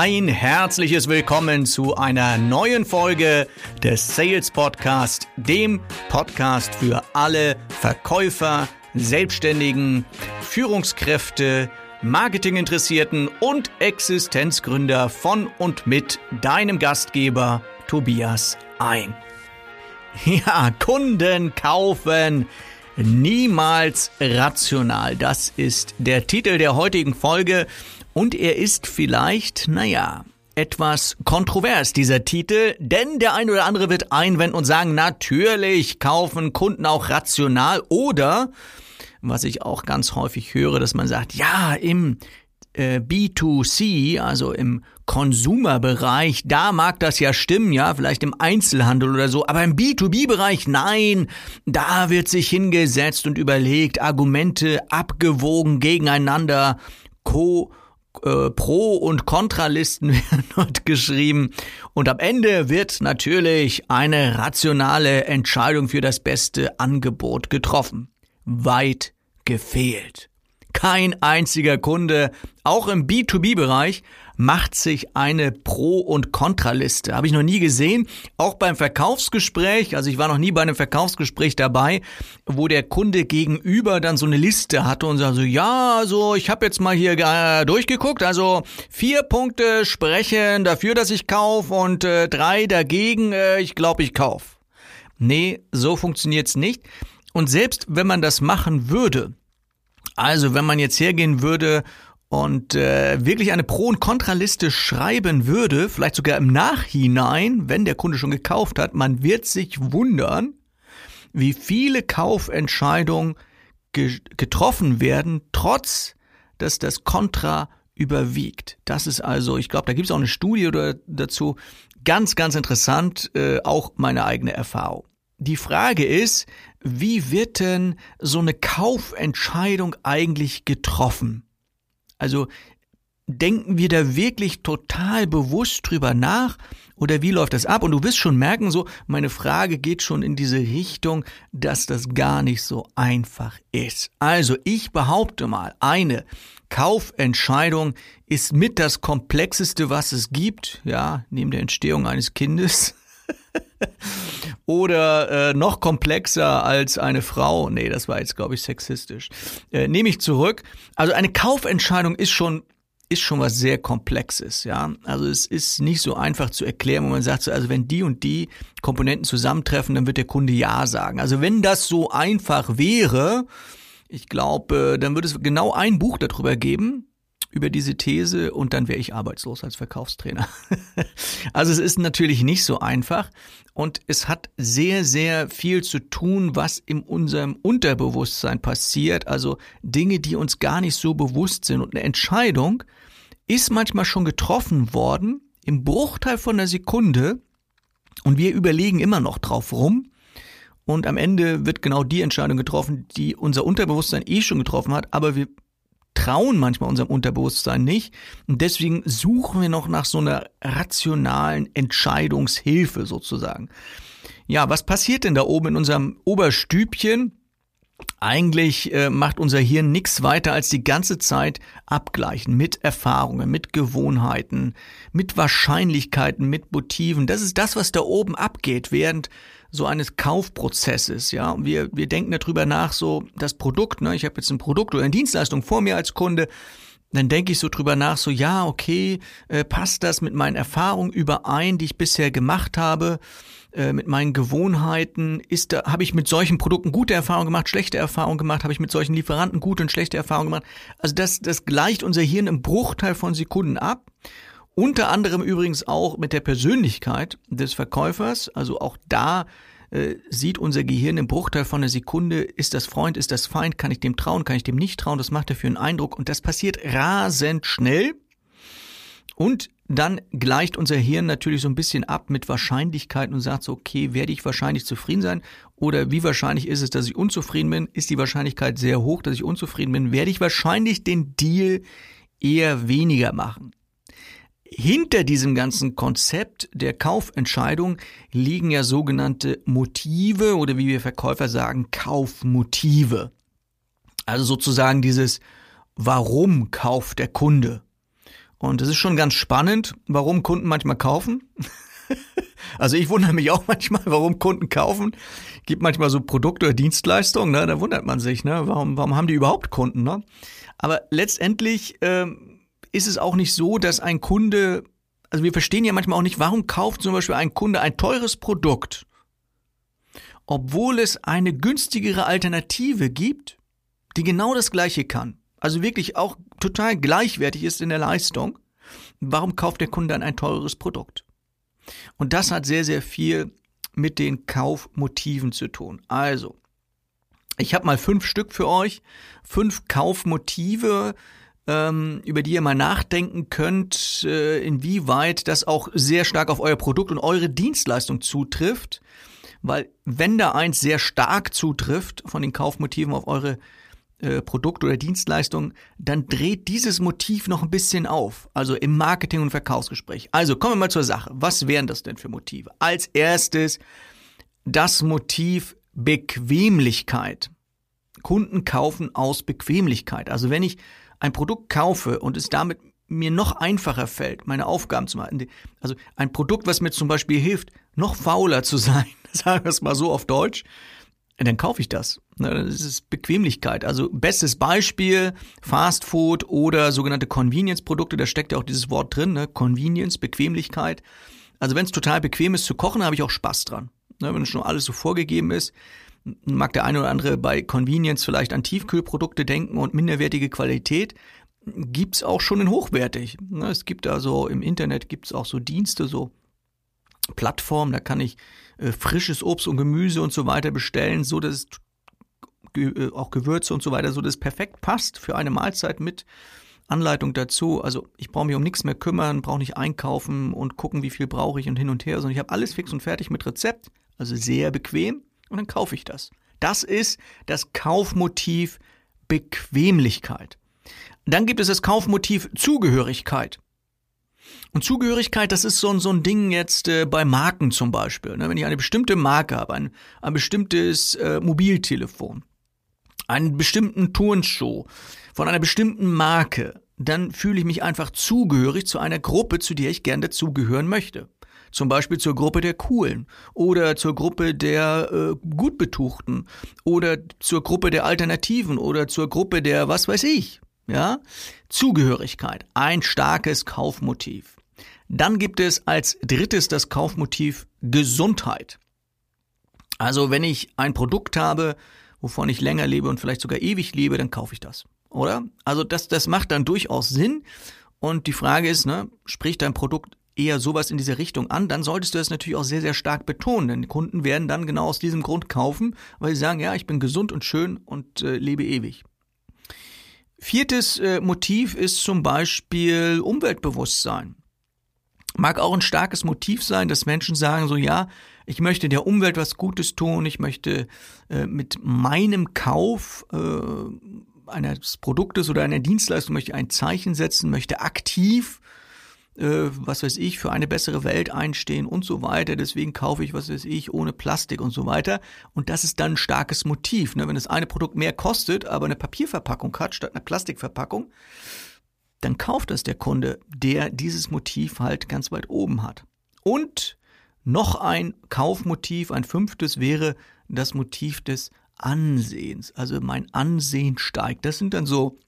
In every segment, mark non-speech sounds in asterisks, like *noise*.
Ein herzliches Willkommen zu einer neuen Folge des Sales Podcast, dem Podcast für alle Verkäufer, Selbstständigen, Führungskräfte, Marketinginteressierten und Existenzgründer von und mit deinem Gastgeber Tobias ein. Ja, Kunden kaufen niemals rational. Das ist der Titel der heutigen Folge und er ist vielleicht, naja, etwas kontrovers, dieser Titel, denn der ein oder andere wird einwenden und sagen, natürlich kaufen Kunden auch rational oder, was ich auch ganz häufig höre, dass man sagt, ja, im äh, B2C, also im Konsumerbereich, da mag das ja stimmen, ja, vielleicht im Einzelhandel oder so, aber im B2B-Bereich, nein, da wird sich hingesetzt und überlegt, Argumente abgewogen gegeneinander, co äh, Pro- und Kontralisten *laughs* werden dort geschrieben und am Ende wird natürlich eine rationale Entscheidung für das beste Angebot getroffen. Weit gefehlt. Kein einziger Kunde, auch im B2B-Bereich, macht sich eine Pro- und Kontraliste. Habe ich noch nie gesehen. Auch beim Verkaufsgespräch, also ich war noch nie bei einem Verkaufsgespräch dabei, wo der Kunde gegenüber dann so eine Liste hatte und sagte, so, ja, also ich habe jetzt mal hier äh, durchgeguckt, also vier Punkte sprechen dafür, dass ich kaufe und äh, drei dagegen, äh, ich glaube, ich kaufe. Nee, so funktioniert's nicht. Und selbst wenn man das machen würde, also wenn man jetzt hergehen würde und äh, wirklich eine Pro- und Kontraliste schreiben würde, vielleicht sogar im Nachhinein, wenn der Kunde schon gekauft hat, man wird sich wundern, wie viele Kaufentscheidungen ge getroffen werden, trotz dass das Kontra überwiegt. Das ist also, ich glaube, da gibt es auch eine Studie dazu, ganz, ganz interessant, äh, auch meine eigene Erfahrung. Die Frage ist, wie wird denn so eine Kaufentscheidung eigentlich getroffen? Also denken wir da wirklich total bewusst drüber nach oder wie läuft das ab? Und du wirst schon merken, so meine Frage geht schon in diese Richtung, dass das gar nicht so einfach ist. Also ich behaupte mal, eine Kaufentscheidung ist mit das komplexeste, was es gibt, ja, neben der Entstehung eines Kindes. *laughs* Oder äh, noch komplexer als eine Frau. Nee, das war jetzt, glaube ich, sexistisch. Äh, Nehme ich zurück. Also eine Kaufentscheidung ist schon ist schon was sehr Komplexes, ja. Also es ist nicht so einfach zu erklären, wo man sagt, so, also wenn die und die Komponenten zusammentreffen, dann wird der Kunde Ja sagen. Also wenn das so einfach wäre, ich glaube, dann würde es genau ein Buch darüber geben, über diese These und dann wäre ich arbeitslos als Verkaufstrainer. *laughs* also es ist natürlich nicht so einfach und es hat sehr, sehr viel zu tun, was in unserem Unterbewusstsein passiert, also Dinge, die uns gar nicht so bewusst sind und eine Entscheidung ist manchmal schon getroffen worden im Bruchteil von einer Sekunde und wir überlegen immer noch drauf rum und am Ende wird genau die Entscheidung getroffen, die unser Unterbewusstsein eh schon getroffen hat, aber wir trauen manchmal unserem Unterbewusstsein nicht. Und deswegen suchen wir noch nach so einer rationalen Entscheidungshilfe sozusagen. Ja, was passiert denn da oben in unserem Oberstübchen? Eigentlich äh, macht unser Hirn nichts weiter als die ganze Zeit abgleichen mit Erfahrungen, mit Gewohnheiten, mit Wahrscheinlichkeiten, mit Motiven. Das ist das, was da oben abgeht, während so eines Kaufprozesses, ja. Wir, wir denken darüber nach, so das Produkt, ne, ich habe jetzt ein Produkt oder eine Dienstleistung vor mir als Kunde, dann denke ich so drüber nach, so ja, okay, äh, passt das mit meinen Erfahrungen überein, die ich bisher gemacht habe, äh, mit meinen Gewohnheiten, ist da, habe ich mit solchen Produkten gute Erfahrungen gemacht, schlechte Erfahrungen gemacht, habe ich mit solchen Lieferanten gute und schlechte Erfahrungen gemacht. Also das, das gleicht unser Hirn im Bruchteil von Sekunden ab. Unter anderem übrigens auch mit der Persönlichkeit des Verkäufers. Also auch da äh, sieht unser Gehirn im Bruchteil von einer Sekunde, ist das Freund, ist das Feind, kann ich dem trauen, kann ich dem nicht trauen, das macht dafür einen Eindruck und das passiert rasend schnell. Und dann gleicht unser Hirn natürlich so ein bisschen ab mit Wahrscheinlichkeiten und sagt so, okay, werde ich wahrscheinlich zufrieden sein? Oder wie wahrscheinlich ist es, dass ich unzufrieden bin? Ist die Wahrscheinlichkeit sehr hoch, dass ich unzufrieden bin? Werde ich wahrscheinlich den Deal eher weniger machen? Hinter diesem ganzen Konzept der Kaufentscheidung liegen ja sogenannte Motive oder wie wir Verkäufer sagen, Kaufmotive. Also sozusagen dieses Warum kauft der Kunde? Und es ist schon ganz spannend, warum Kunden manchmal kaufen. *laughs* also ich wundere mich auch *laughs* manchmal, warum Kunden kaufen. Gibt manchmal so Produkte oder Dienstleistungen, ne? da wundert man sich, ne? warum, warum haben die überhaupt Kunden? Ne? Aber letztendlich ähm, ist es auch nicht so, dass ein Kunde, also wir verstehen ja manchmal auch nicht, warum kauft zum Beispiel ein Kunde ein teures Produkt, obwohl es eine günstigere Alternative gibt, die genau das gleiche kann. Also wirklich auch total gleichwertig ist in der Leistung. Warum kauft der Kunde dann ein teures Produkt? Und das hat sehr, sehr viel mit den Kaufmotiven zu tun. Also, ich habe mal fünf Stück für euch, fünf Kaufmotive, ähm, über die ihr mal nachdenken könnt, äh, inwieweit das auch sehr stark auf euer Produkt und eure Dienstleistung zutrifft. Weil wenn da eins sehr stark zutrifft von den Kaufmotiven auf eure äh, Produkt oder Dienstleistung, dann dreht dieses Motiv noch ein bisschen auf, also im Marketing- und Verkaufsgespräch. Also kommen wir mal zur Sache. Was wären das denn für Motive? Als erstes das Motiv Bequemlichkeit. Kunden kaufen aus Bequemlichkeit. Also wenn ich ein Produkt kaufe und es damit mir noch einfacher fällt, meine Aufgaben zu machen, also ein Produkt, was mir zum Beispiel hilft, noch fauler zu *laughs* sein, sagen wir es mal so auf Deutsch, dann kaufe ich das. Das ist Bequemlichkeit. Also bestes Beispiel, Fast Food oder sogenannte Convenience-Produkte, da steckt ja auch dieses Wort drin, ne? Convenience, Bequemlichkeit. Also wenn es total bequem ist zu kochen, habe ich auch Spaß dran. Ne? Wenn schon alles so vorgegeben ist, mag der eine oder andere bei Convenience vielleicht an Tiefkühlprodukte denken und minderwertige Qualität. Gibt's auch schon in hochwertig. Ne? Es gibt also im Internet gibt's auch so Dienste, so Plattformen, da kann ich äh, frisches Obst und Gemüse und so weiter bestellen, so dass äh, auch Gewürze und so weiter, so dass es perfekt passt für eine Mahlzeit mit Anleitung dazu. Also ich brauche mich um nichts mehr kümmern, brauche nicht einkaufen und gucken, wie viel brauche ich und hin und her, sondern ich habe alles fix und fertig mit Rezept, also sehr bequem und dann kaufe ich das. Das ist das Kaufmotiv Bequemlichkeit. Dann gibt es das Kaufmotiv Zugehörigkeit. Und Zugehörigkeit, das ist so, so ein Ding jetzt äh, bei Marken zum Beispiel. Ne? Wenn ich eine bestimmte Marke habe, ein, ein bestimmtes äh, Mobiltelefon, einen bestimmten Turnschuh von einer bestimmten Marke, dann fühle ich mich einfach zugehörig zu einer Gruppe, zu der ich gern dazugehören möchte. Zum Beispiel zur Gruppe der Coolen oder zur Gruppe der äh, Gutbetuchten oder zur Gruppe der Alternativen oder zur Gruppe der was weiß ich. Ja? Zugehörigkeit, ein starkes Kaufmotiv. Dann gibt es als drittes das Kaufmotiv Gesundheit. Also wenn ich ein Produkt habe, wovon ich länger lebe und vielleicht sogar ewig lebe, dann kaufe ich das. Oder? Also das, das macht dann durchaus Sinn. Und die Frage ist, ne, spricht dein Produkt eher sowas in diese Richtung an, dann solltest du das natürlich auch sehr, sehr stark betonen. Denn Kunden werden dann genau aus diesem Grund kaufen, weil sie sagen, ja, ich bin gesund und schön und äh, lebe ewig. Viertes äh, Motiv ist zum Beispiel Umweltbewusstsein. Mag auch ein starkes Motiv sein, dass Menschen sagen so, ja, ich möchte der Umwelt was Gutes tun, ich möchte äh, mit meinem Kauf äh, eines Produktes oder einer Dienstleistung möchte ein Zeichen setzen, möchte aktiv äh, was weiß ich, für eine bessere Welt einstehen und so weiter. Deswegen kaufe ich, was weiß ich, ohne Plastik und so weiter. Und das ist dann ein starkes Motiv. Ne? Wenn das eine Produkt mehr kostet, aber eine Papierverpackung hat statt einer Plastikverpackung, dann kauft das der Kunde, der dieses Motiv halt ganz weit oben hat. Und noch ein Kaufmotiv, ein fünftes wäre das Motiv des Ansehens. Also mein Ansehen steigt. Das sind dann so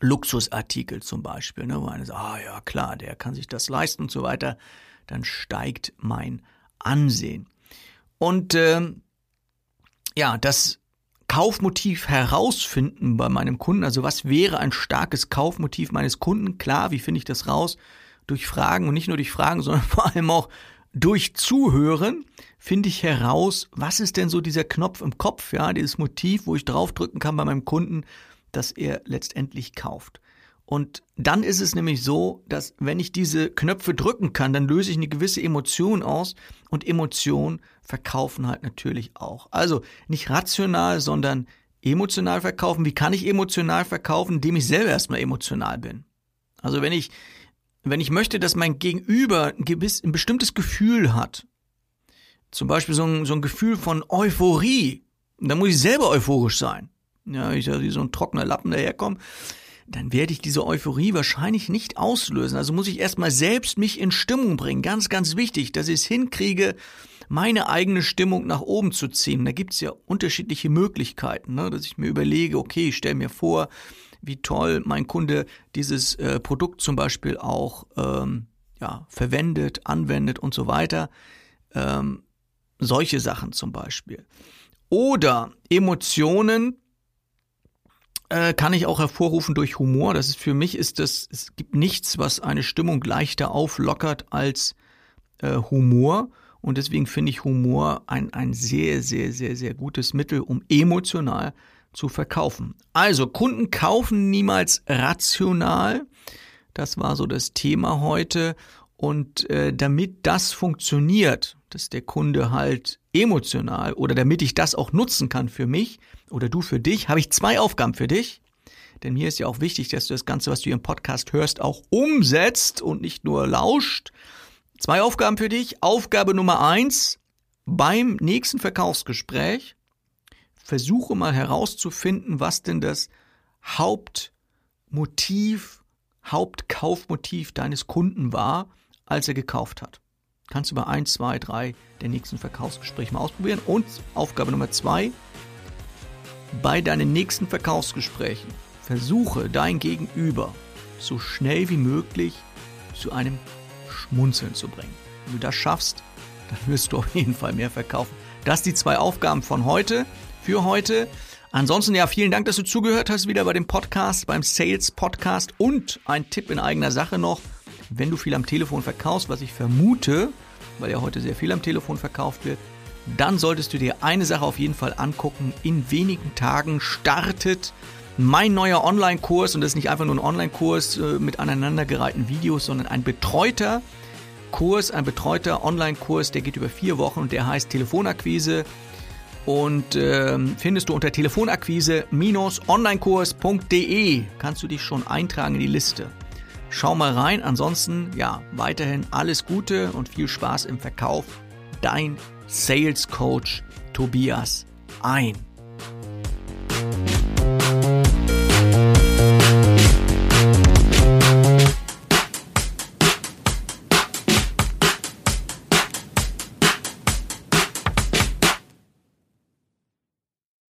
Luxusartikel zum Beispiel, ne, wo einer sagt, ah ja klar, der kann sich das leisten und so weiter, dann steigt mein Ansehen. Und ähm, ja, das Kaufmotiv herausfinden bei meinem Kunden, also was wäre ein starkes Kaufmotiv meines Kunden? Klar, wie finde ich das raus? Durch Fragen und nicht nur durch Fragen, *laughs* sondern vor allem auch durch Zuhören finde ich heraus, was ist denn so dieser Knopf im Kopf, ja, dieses Motiv, wo ich draufdrücken kann bei meinem Kunden, das er letztendlich kauft. Und dann ist es nämlich so, dass wenn ich diese Knöpfe drücken kann, dann löse ich eine gewisse Emotion aus und Emotionen verkaufen halt natürlich auch. Also nicht rational, sondern emotional verkaufen. Wie kann ich emotional verkaufen, indem ich selber erstmal emotional bin? Also wenn ich, wenn ich möchte, dass mein Gegenüber ein, gewiss, ein bestimmtes Gefühl hat, zum Beispiel so ein, so ein Gefühl von Euphorie, dann muss ich selber euphorisch sein ja, ich da wie so ein trockener Lappen daherkomme, dann werde ich diese Euphorie wahrscheinlich nicht auslösen. Also muss ich erstmal selbst mich in Stimmung bringen. Ganz, ganz wichtig, dass ich es hinkriege, meine eigene Stimmung nach oben zu ziehen. Da gibt es ja unterschiedliche Möglichkeiten, ne? dass ich mir überlege, okay, ich stelle mir vor, wie toll mein Kunde dieses äh, Produkt zum Beispiel auch ähm, ja, verwendet, anwendet und so weiter. Ähm, solche Sachen zum Beispiel. Oder Emotionen äh, kann ich auch hervorrufen durch Humor. Das ist für mich ist das, es gibt nichts, was eine Stimmung leichter auflockert als äh, Humor. Und deswegen finde ich Humor ein, ein sehr, sehr, sehr, sehr gutes Mittel, um emotional zu verkaufen. Also, Kunden kaufen niemals rational. Das war so das Thema heute. Und äh, damit das funktioniert, dass der Kunde halt emotional oder damit ich das auch nutzen kann für mich oder du für dich, habe ich zwei Aufgaben für dich. Denn mir ist ja auch wichtig, dass du das Ganze, was du im Podcast hörst, auch umsetzt und nicht nur lauscht. Zwei Aufgaben für dich. Aufgabe Nummer eins. Beim nächsten Verkaufsgespräch versuche mal herauszufinden, was denn das Hauptmotiv, Hauptkaufmotiv deines Kunden war, als er gekauft hat. Kannst du bei eins, zwei, drei der nächsten Verkaufsgespräche mal ausprobieren. Und Aufgabe Nummer zwei. Bei deinen nächsten Verkaufsgesprächen versuche dein Gegenüber so schnell wie möglich zu einem Schmunzeln zu bringen. Wenn du das schaffst, dann wirst du auf jeden Fall mehr verkaufen. Das sind die zwei Aufgaben von heute, für heute. Ansonsten ja, vielen Dank, dass du zugehört hast wieder bei dem Podcast, beim Sales Podcast und ein Tipp in eigener Sache noch, wenn du viel am Telefon verkaufst, was ich vermute, weil ja heute sehr viel am Telefon verkauft wird, dann solltest du dir eine Sache auf jeden Fall angucken. In wenigen Tagen startet mein neuer Online-Kurs und das ist nicht einfach nur ein Online-Kurs äh, mit aneinandergereihten Videos, sondern ein betreuter Kurs, ein betreuter Online-Kurs, der geht über vier Wochen und der heißt Telefonakquise und äh, findest du unter telefonakquise-onlinekurs.de kannst du dich schon eintragen in die Liste. Schau mal rein, ansonsten ja, weiterhin alles Gute und viel Spaß im Verkauf. Dein Sales Coach Tobias ein.